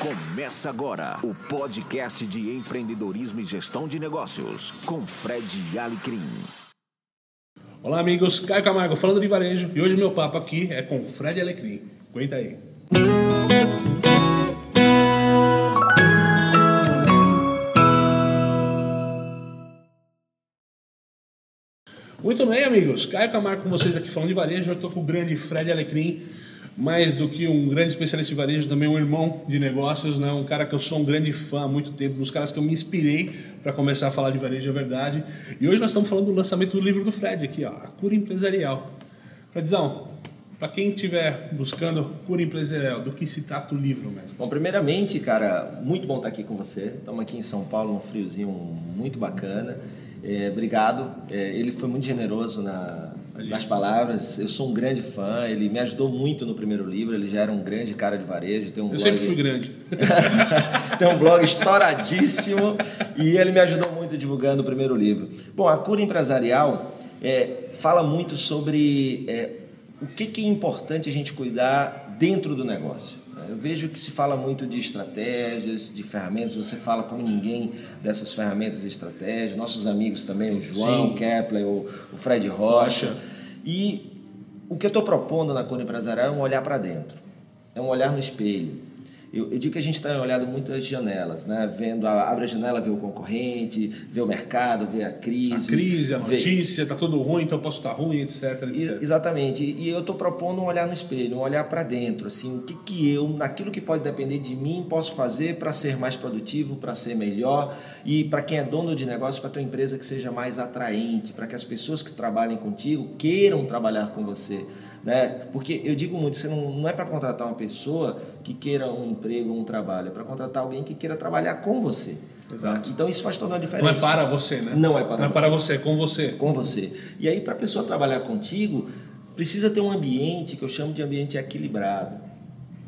Começa agora o podcast de empreendedorismo e gestão de negócios com Fred Alecrim. Olá, amigos. Caio Camargo falando de varejo e hoje meu papo aqui é com Fred Alecrim. Aguenta aí. Muito bem, amigos. Caio Camargo com vocês aqui falando de varejo. Eu estou com o grande Fred Alecrim mais do que um grande especialista em varejo, também um irmão de negócios, né? um cara que eu sou um grande fã há muito tempo, um dos caras que eu me inspirei para começar a falar de varejo, é verdade. E hoje nós estamos falando do lançamento do livro do Fred aqui, ó, A Cura Empresarial. Fredzão, para quem estiver buscando cura empresarial, do que se trata o livro, mestre? Bom, primeiramente, cara, muito bom estar aqui com você. Estamos aqui em São Paulo, um friozinho muito bacana. É, obrigado. É, ele foi muito generoso na, nas palavras. Eu sou um grande fã. Ele me ajudou muito no primeiro livro. Ele já era um grande cara de varejo. Tem um Eu blog... sempre fui grande. Tem um blog estouradíssimo e ele me ajudou muito divulgando o primeiro livro. Bom, a cura empresarial é, fala muito sobre é, o que, que é importante a gente cuidar dentro do negócio. Eu vejo que se fala muito de estratégias, de ferramentas, você fala como ninguém dessas ferramentas e estratégias. Nossos amigos também, o João Sim. Kepler, o, o Fred Rocha. E o que eu estou propondo na cura empresarial é um olhar para dentro, é um olhar no espelho. Eu, eu digo que a gente está olhando muitas janelas, né? Vendo, a, abre a janela, vê o concorrente, vê o mercado, vê a crise. A crise, a vê- notícia, tá tudo ruim, então eu posso estar ruim, etc, e- etc. Exatamente. E eu estou propondo um olhar no espelho, um olhar para dentro, assim, o que que eu, naquilo que pode depender de mim, posso fazer para ser mais produtivo, para ser melhor e para quem é dono de negócio, para tua empresa que seja mais atraente, para que as pessoas que trabalhem contigo queiram trabalhar com você. Né? Porque eu digo muito, você não, não é para contratar uma pessoa que queira um emprego, um trabalho, é para contratar alguém que queira trabalhar com você. Exato. né? Então isso faz toda a Não diferença é para você, né? Não é para Não é você. para você, é com você. com você. E aí, para a pessoa trabalhar contigo, precisa ter um ambiente que eu chamo de ambiente equilibrado,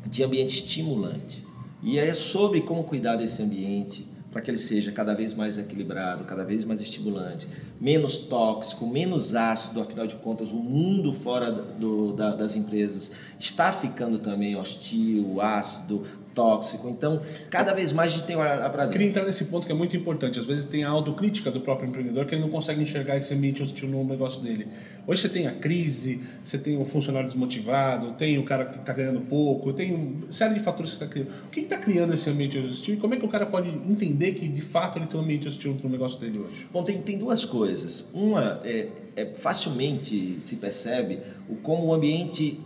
de ambiente estimulante. E é sobre como cuidar desse ambiente para que ele seja cada vez mais equilibrado, cada vez mais estimulante, menos tóxico, menos ácido. Afinal de contas, o mundo fora do- da- das empresas está ficando também hostil, ácido, tóxico. Então, cada vez mais a gente tem que olhar para Eu queria dentro. entrar nesse ponto que é muito importante. Às vezes tem a autocrítica do próprio empreendedor que ele não consegue enxergar esse ambiente hostil no negócio dele. Hoje você tem a crise, você tem o funcionário desmotivado, tem o cara que está ganhando pouco, tem uma série de fatores que está criando. O que está criando esse ambiente hostil e como é que o cara pode entender que de fato ele tem um ambiente hostil no negócio dele hoje? Bom, tem, tem duas coisas. Uma é, é facilmente se percebe o como o ambiente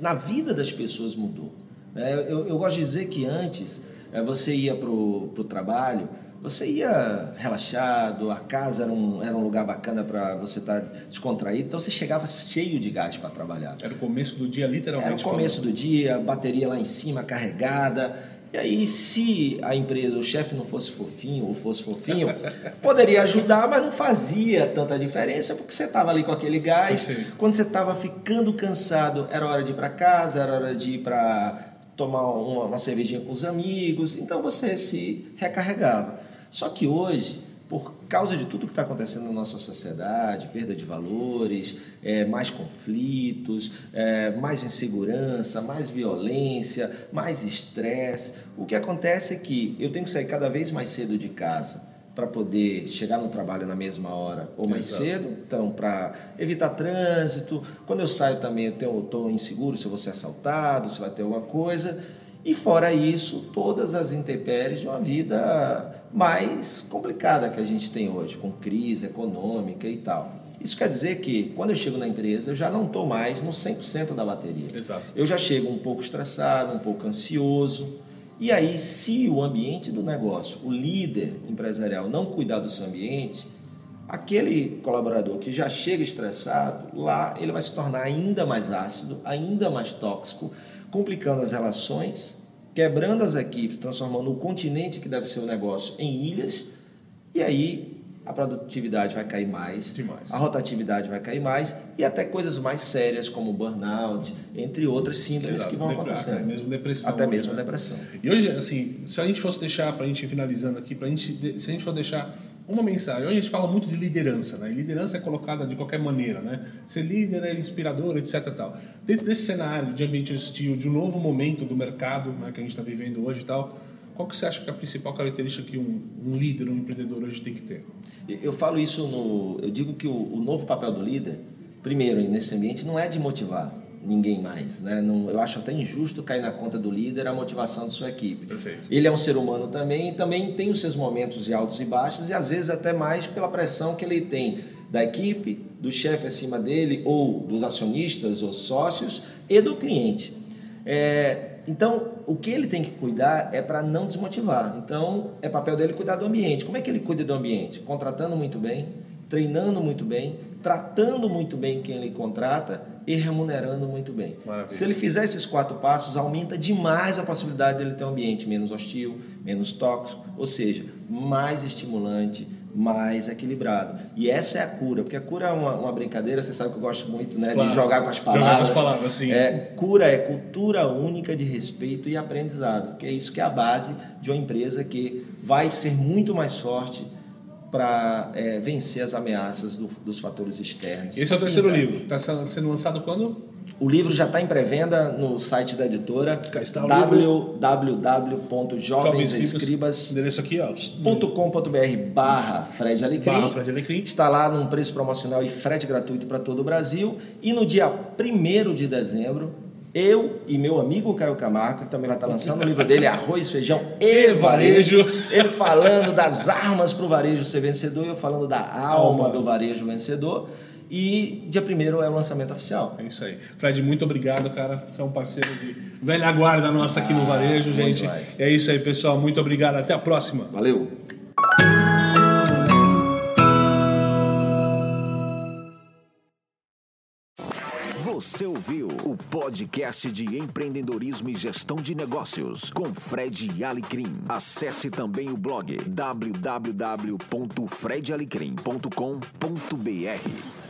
na vida das pessoas mudou. Né? Eu, eu gosto de dizer que antes é, você ia para o trabalho, você ia relaxado, a casa era um, era um lugar bacana para você estar descontraído, então você chegava cheio de gás para trabalhar. Era o começo do dia, literalmente. Era o começo falando. do dia, bateria lá em cima carregada. E aí, se a empresa, o chefe não fosse fofinho ou fosse fofinho, poderia ajudar, mas não fazia tanta diferença porque você estava ali com aquele gás. Quando você estava ficando cansado, era hora de ir para casa, era hora de ir para tomar uma, uma cervejinha com os amigos. Então você se recarregava. Só que hoje, por causa de tudo que está acontecendo na nossa sociedade, perda de valores, é, mais conflitos, é, mais insegurança, mais violência, mais estresse, o que acontece é que eu tenho que sair cada vez mais cedo de casa para poder chegar no trabalho na mesma hora ou mais Exato. cedo, então para evitar trânsito. Quando eu saio também eu estou inseguro se eu vou ser assaltado, se vai ter alguma coisa. E fora isso, todas as intempéries de uma vida mais complicada que a gente tem hoje, com crise econômica e tal. Isso quer dizer que quando eu chego na empresa, eu já não estou mais no 100% da bateria. Exato. Eu já chego um pouco estressado, um pouco ansioso. E aí, se o ambiente do negócio, o líder empresarial não cuidar do seu ambiente, aquele colaborador que já chega estressado, lá ele vai se tornar ainda mais ácido, ainda mais tóxico, complicando as relações, quebrando as equipes, transformando o continente que deve ser o negócio em ilhas, e aí a produtividade vai cair mais, Demais. a rotatividade vai cair mais e até coisas mais sérias como burnout, entre outras síndromes Exato. que vão acontecendo. Até mesmo depressão. Até hoje, mesmo né? depressão. E hoje, assim, se a gente fosse deixar, para a gente finalizando aqui, pra gente, se a gente for deixar uma mensagem. Hoje a gente fala muito de liderança, né? E liderança é colocada de qualquer maneira, né? Ser líder é inspirador, etc. Tal. Dentro desse cenário de ambiente hostil, de um novo momento do mercado né, que a gente está vivendo hoje e tal, qual que você acha que é a principal característica que um, um, líder, um empreendedor hoje tem que ter? Eu falo isso no, eu digo que o, o novo papel do líder, primeiro nesse ambiente, não é de motivar ninguém mais. Né? Não, eu acho até injusto cair na conta do líder a motivação de sua equipe. Perfeito. Ele é um ser humano também e também tem os seus momentos de altos e baixos e às vezes até mais pela pressão que ele tem da equipe, do chefe acima dele ou dos acionistas ou sócios e do cliente. É, então, o que ele tem que cuidar é para não desmotivar. Então, é papel dele cuidar do ambiente. Como é que ele cuida do ambiente? Contratando muito bem, treinando muito bem, tratando muito bem quem ele contrata e remunerando muito bem. Maravilha. Se ele fizer esses quatro passos, aumenta demais a possibilidade dele ter um ambiente menos hostil, menos tóxico, ou seja, mais estimulante, mais equilibrado. E essa é a cura, porque a cura é uma, uma brincadeira, você sabe que eu gosto muito né, claro. de jogar com as palavras. Jogar com as palavras, sim. É, cura é cultura única de respeito e aprendizado, que é isso que é a base de uma empresa que vai ser muito mais forte para é, vencer as ameaças do, dos fatores externos. Esse é o terceiro então, livro. Está sendo lançado quando? O livro já está em pré-venda no site da editora www.jovensescribas.com.br barra Fred Alecrim. Está lá num preço promocional e frete gratuito para todo o Brasil. E no dia 1 de dezembro eu e meu amigo Caio Camargo, que também vai estar lançando o livro dele, Arroz, Feijão e Varejo. Ele falando das armas para o varejo ser vencedor, eu falando da alma do varejo vencedor. E dia primeiro é o lançamento oficial. É isso aí. Fred, muito obrigado, cara. Você é um parceiro de velha guarda nossa aqui no ah, Varejo, gente. Mais. É isso aí, pessoal. Muito obrigado. Até a próxima. Valeu. Você ouviu o podcast de empreendedorismo e gestão de negócios com Fred Alecrim. Acesse também o blog www.fredalecrim.com.br.